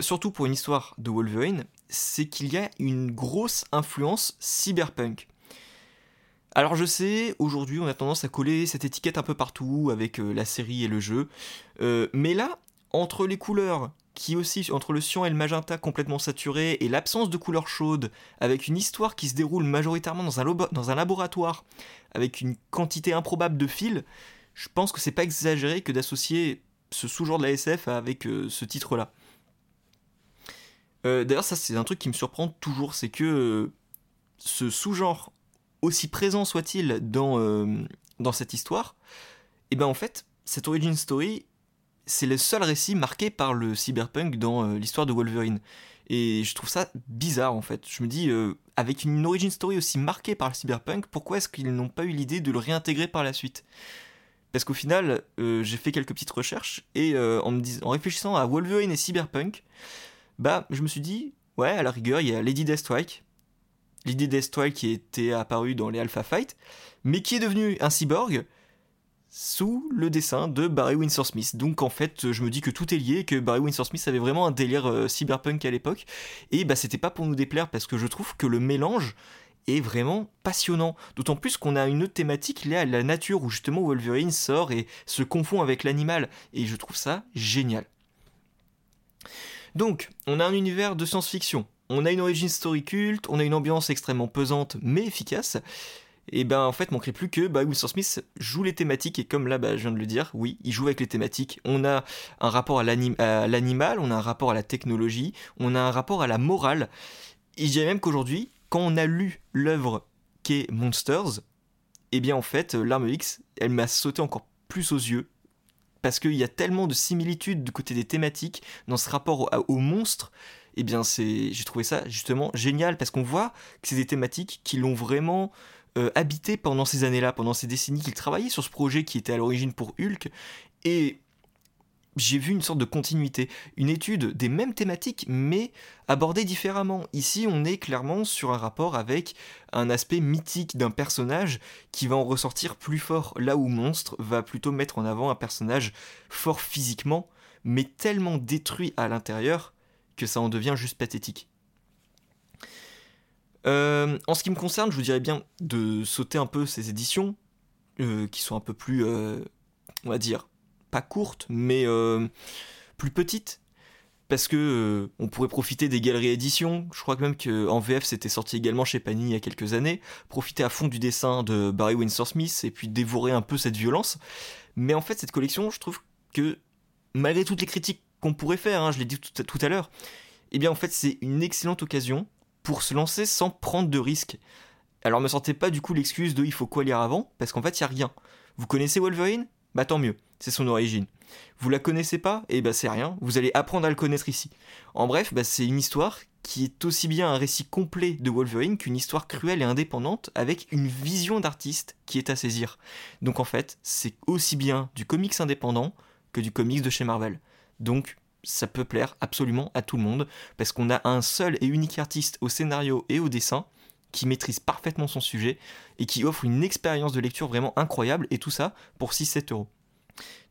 A: surtout pour une histoire de Wolverine, c'est qu'il y a une grosse influence cyberpunk. Alors je sais, aujourd'hui on a tendance à coller cette étiquette un peu partout avec euh, la série et le jeu, euh, mais là, entre les couleurs qui aussi, entre le cyan et le magenta complètement saturé, et l'absence de couleurs chaudes, avec une histoire qui se déroule majoritairement dans un, dans un laboratoire, avec une quantité improbable de fils, je pense que c'est pas exagéré que d'associer ce sous-genre de la SF avec euh, ce titre-là. D'ailleurs, ça c'est un truc qui me surprend toujours, c'est que ce sous-genre aussi présent soit-il dans, euh, dans cette histoire, et eh bien en fait, cette origin story, c'est le seul récit marqué par le cyberpunk dans euh, l'histoire de Wolverine. Et je trouve ça bizarre en fait. Je me dis, euh, avec une origin story aussi marquée par le cyberpunk, pourquoi est-ce qu'ils n'ont pas eu l'idée de le réintégrer par la suite? Parce qu'au final, j'ai fait quelques petites recherches et en, me en réfléchissant à Wolverine et cyberpunk, bah je me suis dit, ouais, à la rigueur, il y a Lady Deathstrike, l'idée Deathstrike qui était apparue dans les Alpha Fight, mais qui est devenu un cyborg sous le dessin de Barry Windsor Smith. Donc en fait, je me dis que tout est lié, que Barry Windsor Smith avait vraiment un délire euh, cyberpunk à l'époque, et bah c'était pas pour nous déplaire parce que je trouve que le mélange est vraiment passionnant. D'autant plus qu'on a une autre thématique liée à la nature où justement Wolverine sort et se confond avec l'animal, et je trouve ça génial. Donc, on a un univers de science-fiction, on a une origine story culte, on a une ambiance extrêmement pesante mais efficace. Et ben en fait, manquerait plus que bah, Wilson Smith joue les thématiques et comme là bah, je viens de le dire, oui, il joue avec les thématiques. On a un rapport à l'animal, on a un rapport à la technologie, on a un rapport à la morale. Et je dirais même qu'aujourd'hui, quand on a lu l'œuvre qu'est Monsters, et eh bien en fait, l'arme X, elle m'a sauté encore plus aux yeux parce qu'il y a tellement de similitudes du côté des thématiques dans ce rapport aux monstres eh bien c'est, j'ai trouvé ça justement génial parce qu'on voit que c'est des thématiques qui l'ont vraiment euh, habité pendant ces années-là, pendant ces décennies qu'il travaillait sur ce projet qui était à l'origine pour Hulk. Et j'ai vu une sorte de continuité, une étude des mêmes thématiques mais abordée différemment. Ici, on est clairement sur un rapport avec un aspect mythique d'un personnage qui va en ressortir plus fort, là où Monstre va plutôt mettre en avant un personnage fort physiquement, mais tellement détruit à l'intérieur que ça en devient juste pathétique. Euh, en ce qui me concerne, je vous dirais bien de sauter un peu ces éditions, euh, qui sont un peu plus, euh, on va dire, pas courtes, mais plus petites, parce que on pourrait profiter des galeries éditions. Je crois que même qu'en VF c'était sorti également chez Panini il y a quelques années. Profiter à fond du dessin de Barry Windsor Smith et puis dévorer un peu cette violence. Mais en fait, cette collection, je trouve que malgré toutes les critiques qu'on pourrait faire, hein, je l'ai dit tout, à l'heure, eh bien en fait c'est une excellente occasion pour se lancer sans prendre de risques. Alors me sentez pas du coup l'excuse de il faut quoi lire avant, parce qu'en fait il y a rien. Vous connaissez Wolverine? Bah tant mieux, c'est son origine. Vous la connaissez pas? Eh bah c'est rien, vous allez apprendre à le connaître ici. En bref, bah, c'est une histoire qui est aussi bien un récit complet de Wolverine qu'une histoire cruelle et indépendante avec une vision d'artiste qui est à saisir. Donc en fait, c'est aussi bien du comics indépendant que du comics de chez Marvel. Donc ça peut plaire absolument à tout le monde, parce qu'on a un seul et unique artiste au scénario et au dessin qui maîtrise parfaitement son sujet et qui offre une expérience de lecture vraiment incroyable, et tout ça pour 6-7 euros.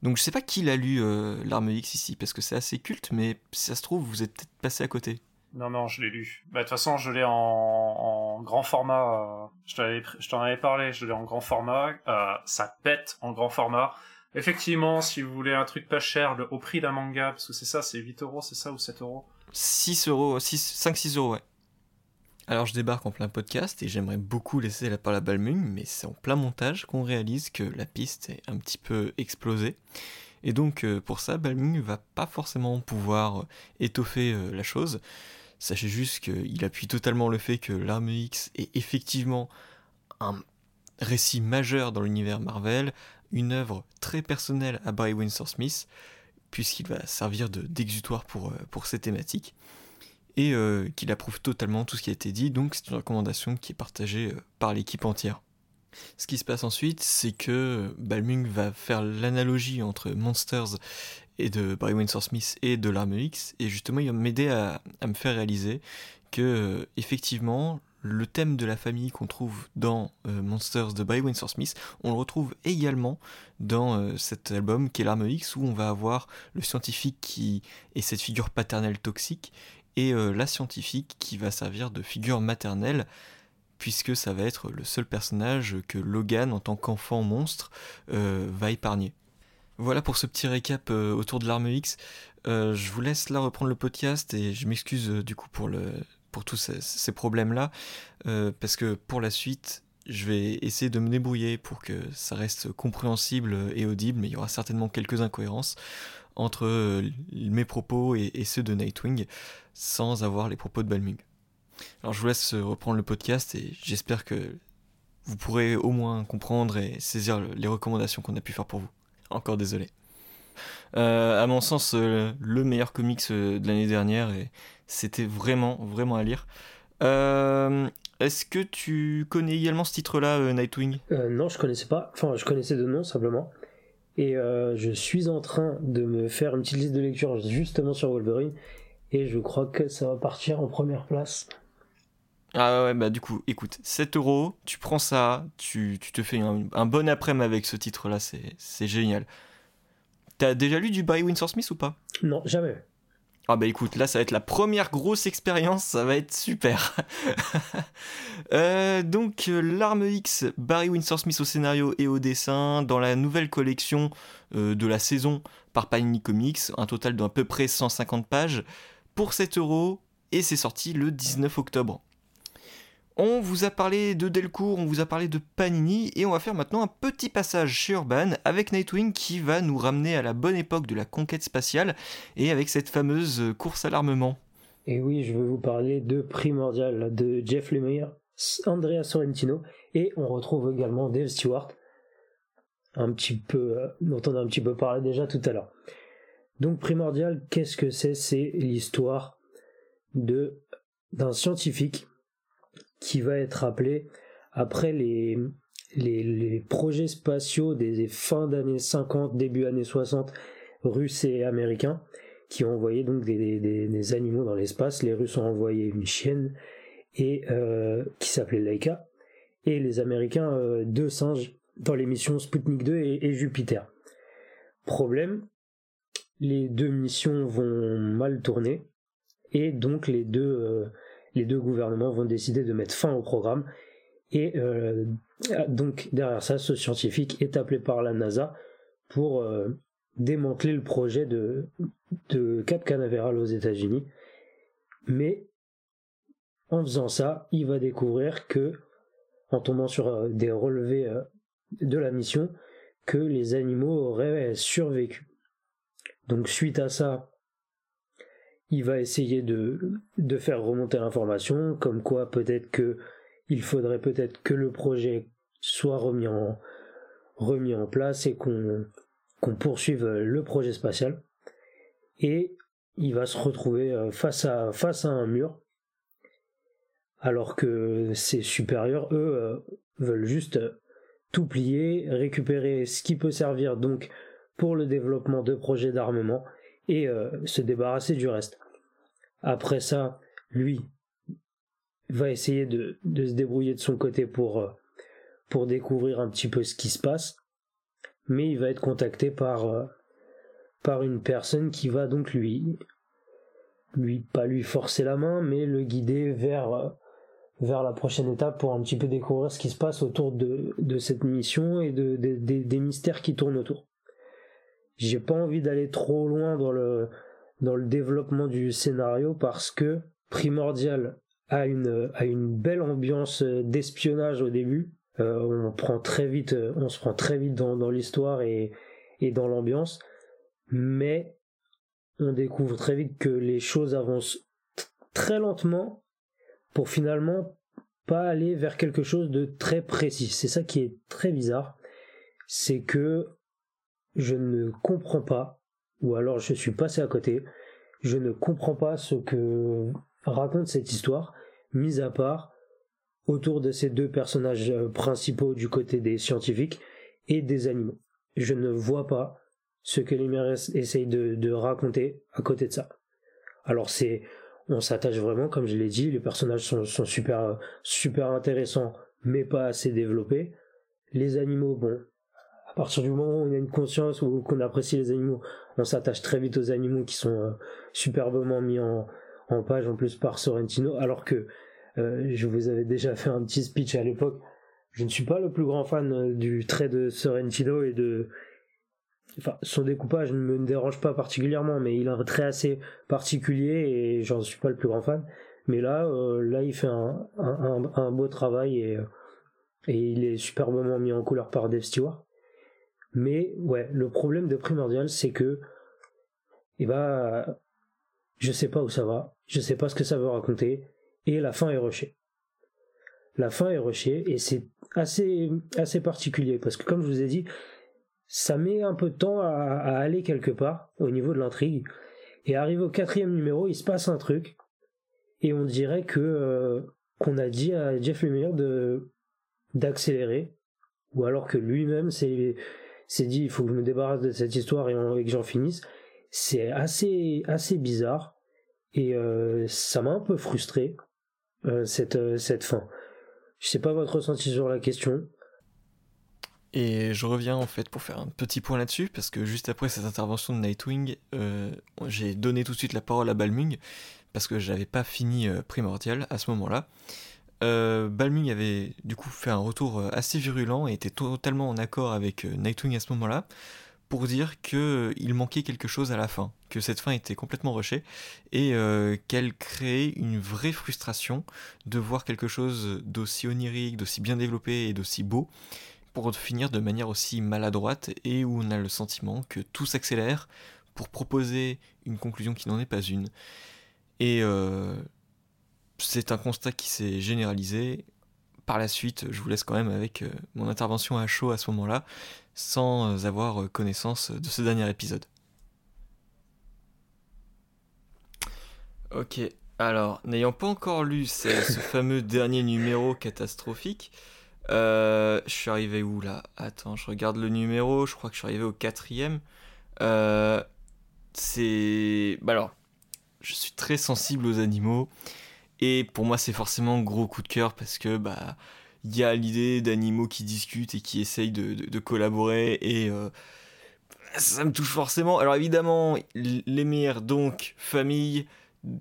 A: Donc je sais pas qui l'a lu euh, L'arme X ici, parce que c'est assez culte, mais si ça se trouve, vous êtes peut-être passé à côté.
C: Non, non, je l'ai lu. Bah, de toute façon, je l'ai en, grand format. Euh, je t'en avais parlé, je l'ai en grand format. Euh, ça pète en grand format. Effectivement, si vous voulez un truc pas cher, le, au prix d'un manga, parce que c'est ça, c'est 8 euros, c'est ça, ou 7 euros
A: 6 euros, 5-6 euros, ouais. Alors je débarque en plein podcast et j'aimerais beaucoup laisser la parole à Balmung, mais c'est en plein montage qu'on réalise que la piste est un petit peu explosée. Et donc euh, pour ça, Balmung va pas forcément pouvoir euh, étoffer euh, la chose. Sachez juste qu'il appuie totalement le fait que l'arme X est effectivement un récit majeur dans l'univers Marvel, une œuvre très personnelle à Barry Windsor Smith, puisqu'il va servir d'exutoire pour, euh, pour ces thématiques, et euh, qu'il approuve totalement tout ce qui a été dit, donc c'est une recommandation qui est partagée euh, par l'équipe entière. Ce qui se passe ensuite, c'est que Balmung va faire l'analogie entre Monsters et de Barry Windsor Smith et de l'arme X, et justement il va m'aider à, à, me faire réaliser que effectivement le thème de la famille qu'on trouve dans euh, Monsters de Barry Windsor Smith, on le retrouve également dans euh, cet album qui est l'arme X où on va avoir le scientifique qui est cette figure paternelle toxique et euh, la scientifique qui va servir de figure maternelle puisque ça va être le seul personnage que Logan en tant qu'enfant monstre va épargner. Voilà pour ce petit récap autour de l'arme X. je vous laisse là reprendre le podcast et je m'excuse du coup pour le pour tous ces, problèmes-là, euh, parce que pour la suite, je vais essayer de me débrouiller pour que ça reste compréhensible et audible, mais il y aura certainement quelques incohérences entre euh, mes propos et, ceux de Nightwing, sans avoir les propos de Balmung. Alors je vous laisse reprendre le podcast et j'espère que vous pourrez au moins comprendre et saisir les recommandations qu'on a pu faire pour vous. Encore désolé. Euh, à mon sens, le meilleur comics de l'année dernière et c'était vraiment, vraiment à lire. Euh, est-ce que tu connais également ce titre-là, euh, Nightwing?
B: Euh, Non, je connaissais pas. Enfin, je connaissais de nom simplement. Et je suis en train de me faire une petite liste de lecture justement sur Wolverine. Et je crois que ça va partir en première place.
A: Ah ouais, bah du coup, écoute, 7 euros, tu prends ça, tu, te fais un, bon après-midi avec ce titre-là, c'est génial. T'as déjà lu du Barry Windsor Smith ou pas?
B: Non, jamais.
A: Ah bah écoute, là ça va être la première grosse expérience, ça va être super. Euh, donc l'arme X, Barry Windsor Smith au scénario et au dessin, dans la nouvelle collection euh, de la saison par Panini Comics, un total d'à peu près 150 pages, pour 7 euros, et c'est sorti le 19 octobre. On vous a parlé de Delcourt, on vous a parlé de Panini, et on va faire maintenant un petit passage chez Urban avec Nightwing qui va nous ramener à la bonne époque de la conquête spatiale et avec cette fameuse course à l'armement.
B: Et oui, je vais vous parler de Primordial de Jeff Lemire, Andrea Sorrentino, et on retrouve également Dave Stewart, un petit peu, euh, on a un petit peu parlé déjà tout à l'heure. Donc Primordial, qu'est-ce que c'est? C'est l'histoire d'un scientifique qui va être appelé après les, les, projets spatiaux des fins d'années 50, début années 60, russes et américains, qui ont envoyé donc des, animaux dans l'espace. Les Russes ont envoyé une chienne et euh, qui s'appelait Laika, et les Américains euh, deux singes dans les missions Sputnik 2 et, Jupiter. Problème, les deux missions vont mal tourner et donc les deux, euh, les deux gouvernements vont décider de mettre fin au programme et euh, donc derrière ça, ce scientifique est appelé par la NASA pour euh, démanteler le projet de, de Cap Canaveral aux États-Unis. Mais en faisant ça, il va découvrir que, en tombant sur euh, des relevés de la mission, que les animaux auraient survécu. Donc suite à ça, il va essayer de, faire remonter l'information, comme quoi peut-être que il faudrait peut-être que le projet soit remis en, remis en place et qu'on qu'on poursuive le projet spatial. Et il va se retrouver euh, face à, face à un mur, alors que ses supérieurs, eux, euh, veulent juste tout plier, récupérer ce qui peut servir donc pour le développement de projets d'armement et euh, se débarrasser du reste. Après ça, lui, va essayer de, se débrouiller de son côté pour, euh, pour découvrir un petit peu ce qui se passe, mais il va être contacté par, euh, par une personne qui va donc lui, lui, pas lui forcer la main, mais le guider vers, euh, vers la prochaine étape pour un petit peu découvrir ce qui se passe autour de, de cette mission et de, des mystères qui tournent autour. J'ai pas envie d'aller trop loin dans le, dans le développement du scénario parce que primordial a une, a une belle ambiance d'espionnage au début. Euh, on prend très vite, on se prend très vite dans, dans l'histoire et, et dans l'ambiance, mais on découvre très vite que les choses avancent très lentement pour finalement pas aller vers quelque chose de très précis. C'est ça qui est très bizarre, c'est que je ne comprends pas, ou alors je suis passé à côté, je ne comprends pas ce que raconte cette histoire, mis à part autour de ces deux personnages euh, principaux du côté des scientifiques et des animaux. Je ne vois pas ce que les essaye de, de raconter à côté de ça. Alors c'est, on s'attache vraiment, comme je l'ai dit, les personnages sont, sont super, super intéressants, mais pas assez développés. Les animaux, bon, à partir du moment où on a une conscience ou qu'on apprécie les animaux, on s'attache très vite aux animaux qui sont euh, superbement mis en, page en plus par Sorrentino, alors que euh, je vous avais déjà fait un petit speech à l'époque. Je ne suis pas le plus grand fan euh, du trait de Sorrentino et de, enfin, son découpage ne me dérange pas particulièrement, mais il a un trait assez particulier et j'en suis pas le plus grand fan. Mais là, là, il fait un, beau travail et, et il est superbement mis en couleur par Dave Stewart. Mais ouais, le problème de Primordial, c'est que, eh ben, je sais pas où ça va, je sais pas ce que ça veut raconter, et la fin est rushée. La fin est rushée, et c'est assez, particulier, parce que comme je vous ai dit, ça met un peu de temps à, aller quelque part, au niveau de l'intrigue, et arrive au quatrième numéro, il se passe un truc, et on dirait que, euh, qu'on a dit à Jeff Lemire de, d'accélérer, ou alors que lui-même s'est, s'est dit, il faut que je me débarrasse de cette histoire et, et que j'en finisse, c'est assez assez bizarre et euh, ça m'a un peu frustré euh, cette euh, cette fin. Je sais pas votre ressenti sur la question.
A: Et je reviens en fait pour faire un petit point là-dessus, parce que juste après cette intervention de Nightwing, j'ai donné tout de suite la parole à Balmung, parce que j'avais pas fini Primordial à ce moment-là. Balmung avait du coup fait un retour assez virulent et était totalement en accord avec Nightwing à ce moment-là pour dire qu'il euh, manquait quelque chose à la fin, que cette fin était complètement rushée et euh, qu'elle créait une vraie frustration de voir quelque chose d'aussi onirique, d'aussi bien développé et d'aussi beau pour finir de manière aussi maladroite et où on a le sentiment que tout s'accélère pour proposer une conclusion qui n'en est pas une. Et euh, c'est un constat qui s'est généralisé. Par la suite, je vous laisse quand même avec mon intervention à chaud à ce moment-là sans avoir connaissance de ce dernier épisode. Ok, Alors, n'ayant pas encore lu ce, fameux dernier numéro catastrophique, euh, je suis arrivé où là? Attends, je regarde le numéro, je crois que je suis arrivé au quatrième. Euh, c'est. Bah alors, je suis très sensible aux animaux. Et pour moi, c'est forcément gros coup de cœur parce que, bah, il y a l'idée d'animaux qui discutent et qui essayent de, collaborer. Et euh, ça me touche forcément. Alors évidemment, l'émir, donc, famille,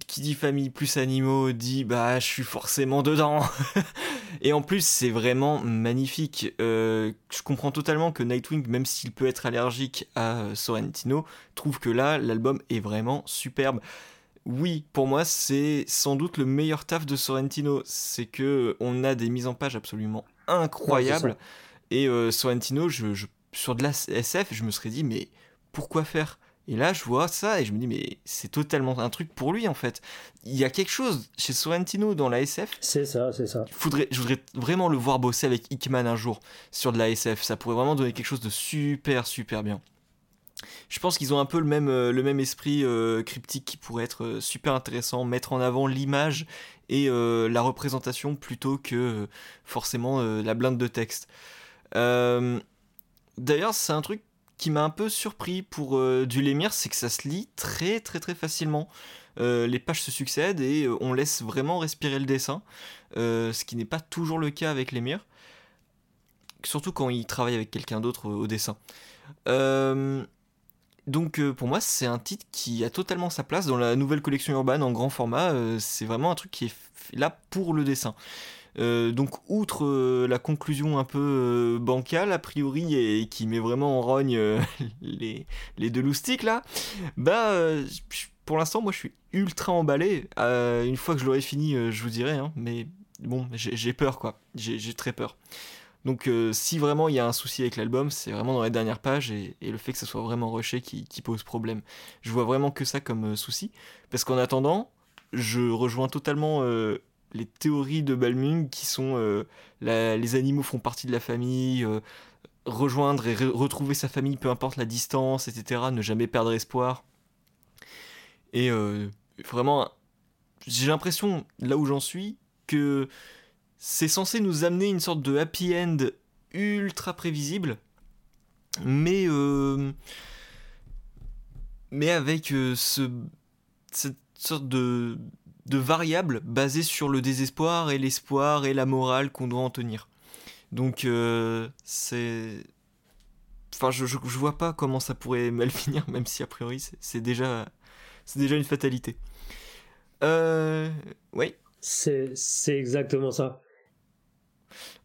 A: qui dit famille plus animaux dit bah je suis forcément dedans. et en plus c'est vraiment magnifique. Euh, je comprends totalement que Nightwing, même s'il peut être allergique à euh, Sorrentino, trouve que là l'album est vraiment superbe. Oui, pour moi c'est sans doute le meilleur taf de Sorrentino. C'est que on a des mises en page absolument incroyables. et euh, Sorrentino, je, sur de la SF, je me serais dit mais pourquoi faire? Et là, je vois ça et je me dis, mais c'est totalement un truc pour lui en fait. Il y a quelque chose chez Sorrentino dans la SF.
B: C'est ça, c'est ça.
A: Faudrait, je voudrais vraiment le voir bosser avec Hickman un jour sur de la SF. Ça pourrait vraiment donner quelque chose de super, super bien. Je pense qu'ils ont un peu le même, euh, esprit euh, cryptique qui pourrait être euh, super intéressant, mettre en avant l'image et la représentation plutôt que forcément la blinde de texte. D'ailleurs, c'est un truc qui m'a un peu surpris pour du Lémire, c'est que ça se lit très très très facilement. Les pages se succèdent et on laisse vraiment respirer le dessin, ce qui n'est pas toujours le cas avec Lémire, surtout quand il travaille avec quelqu'un d'autre au, dessin. Donc pour moi c'est un titre qui a totalement sa place dans la nouvelle collection urbaine en grand format, c'est vraiment un truc qui est là pour le dessin. Euh, donc, outre euh, la conclusion un peu euh, bancale, a priori, et, qui met vraiment en rogne les, les, deux loustiques là, bah, pour l'instant, moi je suis ultra emballé. une fois que je l'aurai fini, je vous dirai, hein, mais bon, j'ai peur quoi, j'ai très peur. Donc, si vraiment il y a un souci avec l'album, c'est vraiment dans les dernières pages et, le fait que ça soit vraiment rushé qui, pose problème. Je vois vraiment que ça comme souci, parce qu'en attendant, je rejoins totalement les théories de Balmung qui sont euh, les animaux font partie de la famille, euh, rejoindre et retrouver sa famille peu importe la distance, etc. Ne jamais perdre espoir. Et euh, vraiment, j'ai l'impression, là où j'en suis, que c'est censé nous amener une sorte de happy end ultra prévisible, mais mais avec ce, cette sorte de de variables basées sur le désespoir et l'espoir et la morale qu'on doit en tenir. Donc euh, c'est... Enfin, je, je, vois pas comment ça pourrait mal finir, même si a priori c'est déjà, c'est déjà une fatalité. Euh... Oui
B: C'est exactement ça.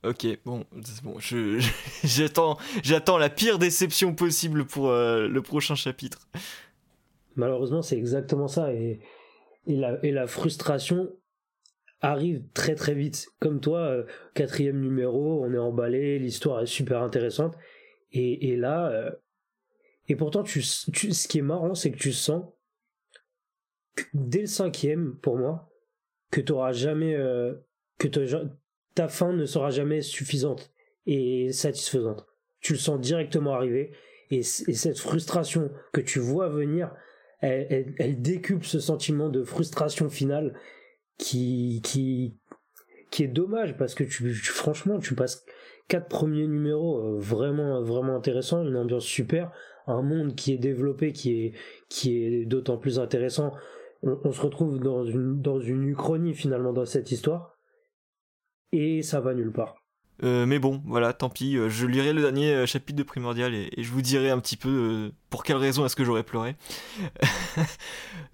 A: Ok, bon, bon j'attends, la pire déception possible pour euh, le prochain chapitre.
B: Malheureusement, c'est exactement ça. Et et la, et la frustration arrive très très vite. Comme toi, euh, quatrième numéro, on est emballé, l'histoire est super intéressante. Et, et là, euh, et pourtant, tu, ce qui est marrant, c'est que tu sens, dès le cinquième, pour moi, que tu jamais, euh, que ta fin ne sera jamais suffisante et satisfaisante. Tu le sens directement arriver. Et, et cette frustration que tu vois venir, elle, décuple ce sentiment de frustration finale qui, qui, qui est dommage parce que tu, franchement, tu passes quatre premiers numéros euh, vraiment, vraiment intéressants, une ambiance super, un monde qui est développé, qui est, qui est d'autant plus intéressant. On, se retrouve dans une, dans une uchronie finalement dans cette histoire et ça va nulle part.
A: Euh, mais bon, voilà, tant pis. Euh, je lirai le dernier euh, chapitre de Primordial et, je vous dirai un petit peu pour quelle raison est-ce que j'aurais pleuré.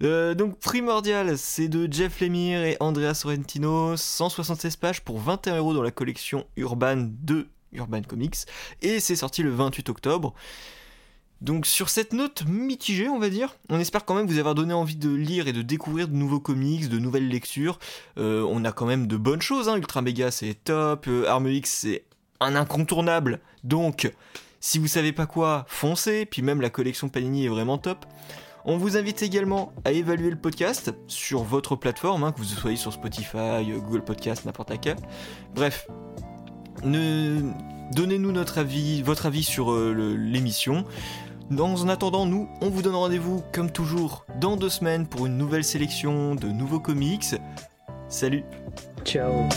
A: donc Primordial, c'est de Jeff Lemire et Andrea Sorrentino, 176 pages pour 21 euros dans la collection Urban de Urban Comics, et c'est sorti le 28 octobre. Donc sur cette note mitigée, on va dire, on espère quand même vous avoir donné envie de lire et de découvrir de nouveaux comics, de nouvelles lectures. Euh, on a quand même de bonnes choses, hein. Ultra Mega c'est top, euh, Arme X c'est un incontournable. Donc si vous savez pas quoi, foncez, puis même la collection Panini est vraiment top. On vous invite également à évaluer le podcast sur votre plateforme, hein, que vous soyez sur Spotify, Google Podcast, n'importe laquelle. Bref, ne... donnez-nous votre avis sur euh, l'émission. Dans en attendant, nous, on vous donne rendez-vous comme toujours dans deux semaines pour une nouvelle sélection de nouveaux comics. Salut
B: Ciao